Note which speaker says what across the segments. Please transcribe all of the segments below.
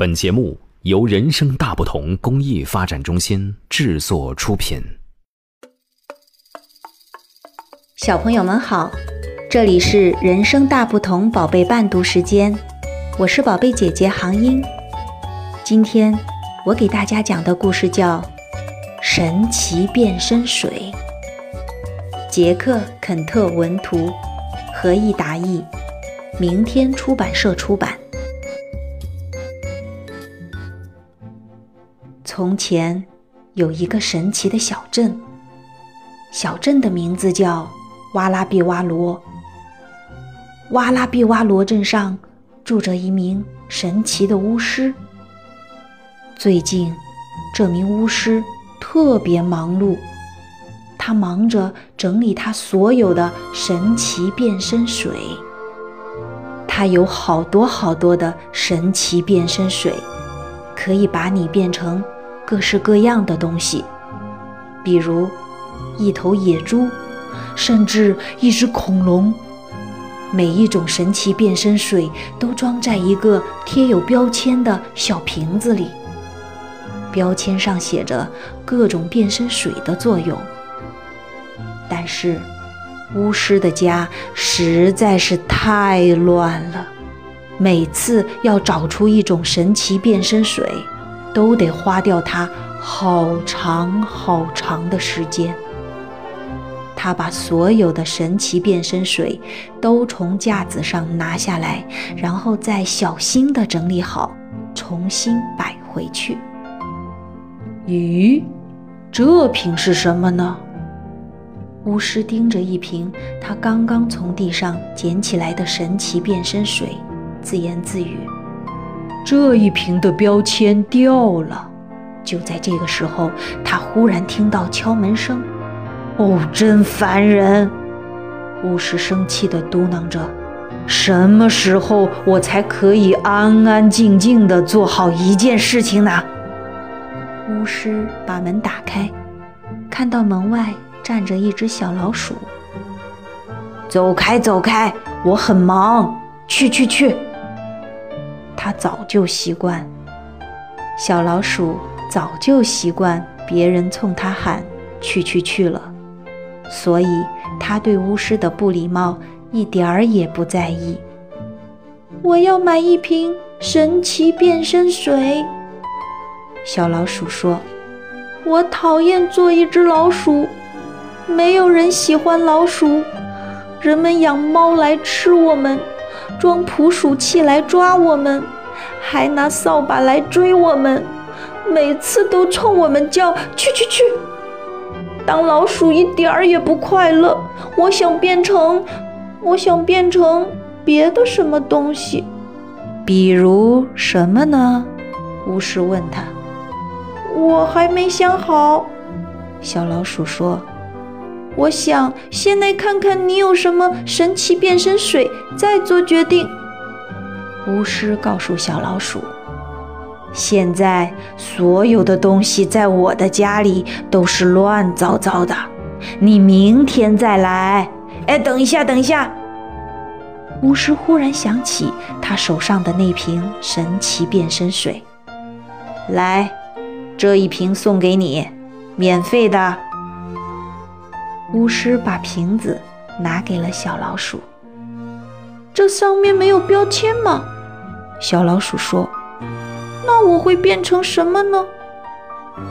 Speaker 1: 本节目由人生大不同公益发展中心制作出品。
Speaker 2: 小朋友们好，这里是人生大不同宝贝伴读时间，我是宝贝姐姐杭英。今天我给大家讲的故事叫《神奇变身水》，杰克·肯特文图，何意达译，明天出版社出版。从前有一个神奇的小镇，小镇的名字叫哇拉比哇罗。哇拉比哇罗镇上住着一名神奇的巫师。最近，这名巫师特别忙碌，他忙着整理他所有的神奇变身水。他有好多好多的神奇变身水，可以把你变成。各式各样的东西，比如一头野猪，甚至一只恐龙。每一种神奇变身水都装在一个贴有标签的小瓶子里，标签上写着各种变身水的作用。但是，巫师的家实在是太乱了，每次要找出一种神奇变身水。都得花掉他好长好长的时间。他把所有的神奇变身水都从架子上拿下来，然后再小心地整理好，重新摆回去。咦，这瓶是什么呢？巫师盯着一瓶他刚刚从地上捡起来的神奇变身水，自言自语。这一瓶的标签掉了。就在这个时候，他忽然听到敲门声。哦，真烦人！巫师生气地嘟囔着：“什么时候我才可以安安静静地做好一件事情呢？”巫师把门打开，看到门外站着一只小老鼠。“走开，走开！我很忙。去去去！”他早就习惯，小老鼠早就习惯别人冲他喊“去去去了”，所以他对巫师的不礼貌一点儿也不在意。我要买一瓶神奇变身水，小老鼠说：“我讨厌做一只老鼠，没有人喜欢老鼠，人们养猫来吃我们。”装捕鼠器来抓我们，还拿扫把来追我们，每次都冲我们叫去去去。当老鼠一点儿也不快乐。我想变成，我想变成别的什么东西。比如什么呢？巫师问他。我还没想好。小老鼠说。我想先来看看你有什么神奇变身水，再做决定。巫师告诉小老鼠：“现在所有的东西在我的家里都是乱糟糟的，你明天再来。”哎，等一下，等一下！巫师忽然想起他手上的那瓶神奇变身水，来，这一瓶送给你，免费的。巫师把瓶子拿给了小老鼠。这上面没有标签吗？小老鼠说：“那我会变成什么呢？”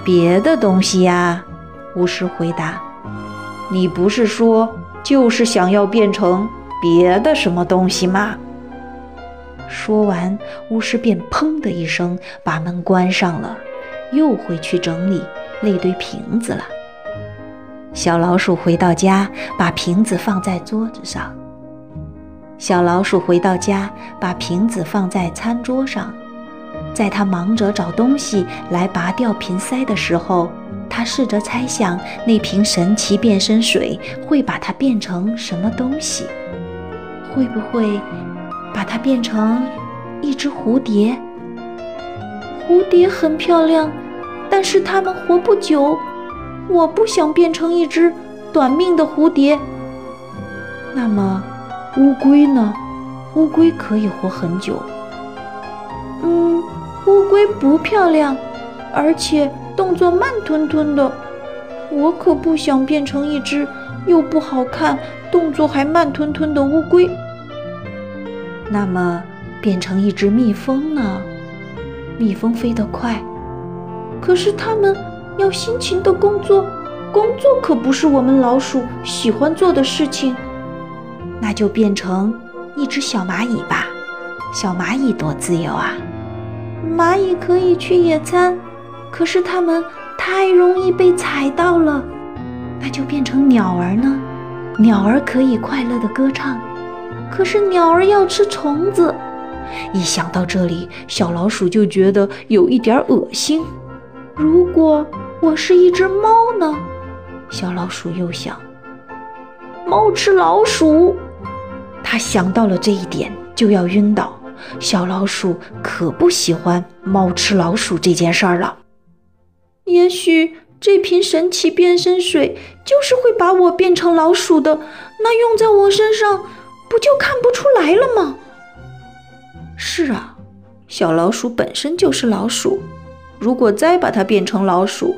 Speaker 2: 别的东西呀。巫师回答：“你不是说就是想要变成别的什么东西吗？”说完，巫师便砰的一声把门关上了，又回去整理那堆瓶子了。小老鼠回到家，把瓶子放在桌子上。小老鼠回到家，把瓶子放在餐桌上。在他忙着找东西来拔掉瓶塞的时候，他试着猜想那瓶神奇变身水会把它变成什么东西？会不会把它变成一只蝴蝶？蝴蝶很漂亮，但是它们活不久。我不想变成一只短命的蝴蝶。那么，乌龟呢？乌龟可以活很久。嗯，乌龟不漂亮，而且动作慢吞吞的。我可不想变成一只又不好看、动作还慢吞吞的乌龟。那么，变成一只蜜蜂呢？蜜蜂飞得快，可是它们要辛勤的工作，工作可不是我们老鼠喜欢做的事情。那就变成一只小蚂蚁吧。小蚂蚁多自由啊！蚂蚁可以去野餐，可是它们太容易被踩到了。那就变成鸟儿呢？鸟儿可以快乐的歌唱，可是鸟儿要吃虫子。一想到这里，小老鼠就觉得有一点恶心。如果我是一只猫呢？小老鼠又想，猫吃老鼠。他想到了这一点，就要晕倒。小老鼠可不喜欢猫吃老鼠这件事儿了。也许这瓶神奇变身水就是会把我变成老鼠的，那用在我身上不就看不出来了吗？是啊，小老鼠本身就是老鼠，如果再把它变成老鼠，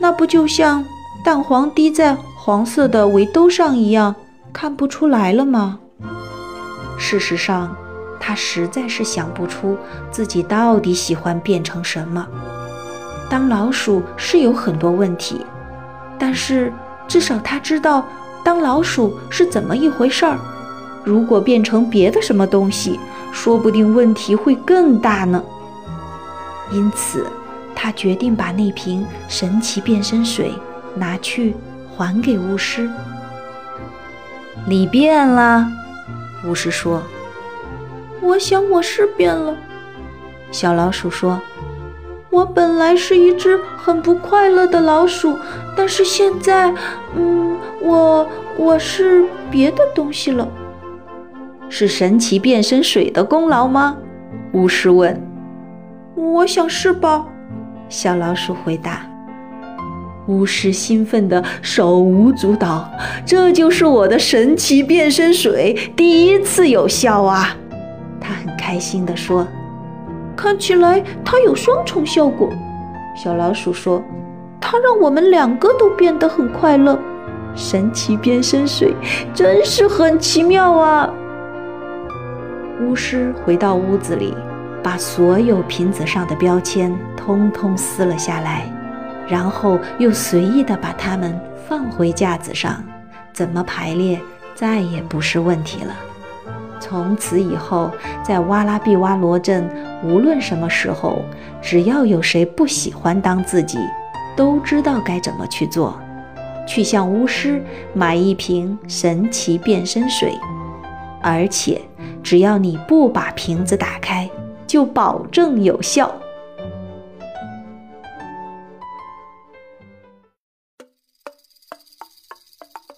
Speaker 2: 那不就像蛋黄滴在黄色的围兜上一样，看不出来了吗？事实上。他实在是想不出自己到底喜欢变成什么。当老鼠是有很多问题，但是至少他知道当老鼠是怎么一回事儿。如果变成别的什么东西，说不定问题会更大呢。因此，他决定把那瓶神奇变身水拿去还给巫师。你变了，巫师说。我想我是变了，小老鼠说：“我本来是一只很不快乐的老鼠，但是现在，嗯，我我是别的东西了。是神奇变身水的功劳吗？”巫师问。“我想是吧。”小老鼠回答。巫师兴奋的手舞足蹈：“这就是我的神奇变身水，第一次有效啊！”他很开心地说：“看起来它有双重效果。”小老鼠说：“它让我们两个都变得很快乐。神奇变身水真是很奇妙啊！”巫师回到屋子里，把所有瓶子上的标签通通撕了下来，然后又随意地把它们放回架子上。怎么排列，再也不是问题了。从此以后，在哇拉比哇罗镇，无论什么时候，只要有谁不喜欢当自己，都知道该怎么去做：去向巫师买一瓶神奇变身水，而且只要你不把瓶子打开，就保证有效。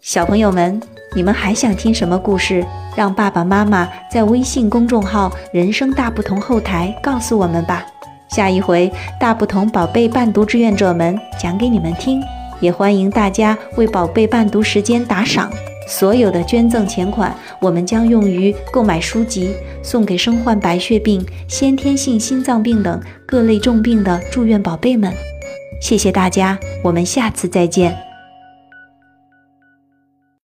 Speaker 2: 小朋友们，你们还想听什么故事？让爸爸妈妈在微信公众号“人生大不同”后台告诉我们吧。下一回大不同宝贝伴读志愿者们讲给你们听。也欢迎大家为宝贝伴读时间打赏，所有的捐赠钱款我们将用于购买书籍，送给身患白血病、先天性心脏病等各类重病的住院宝贝们。谢谢大家，我们下次再见。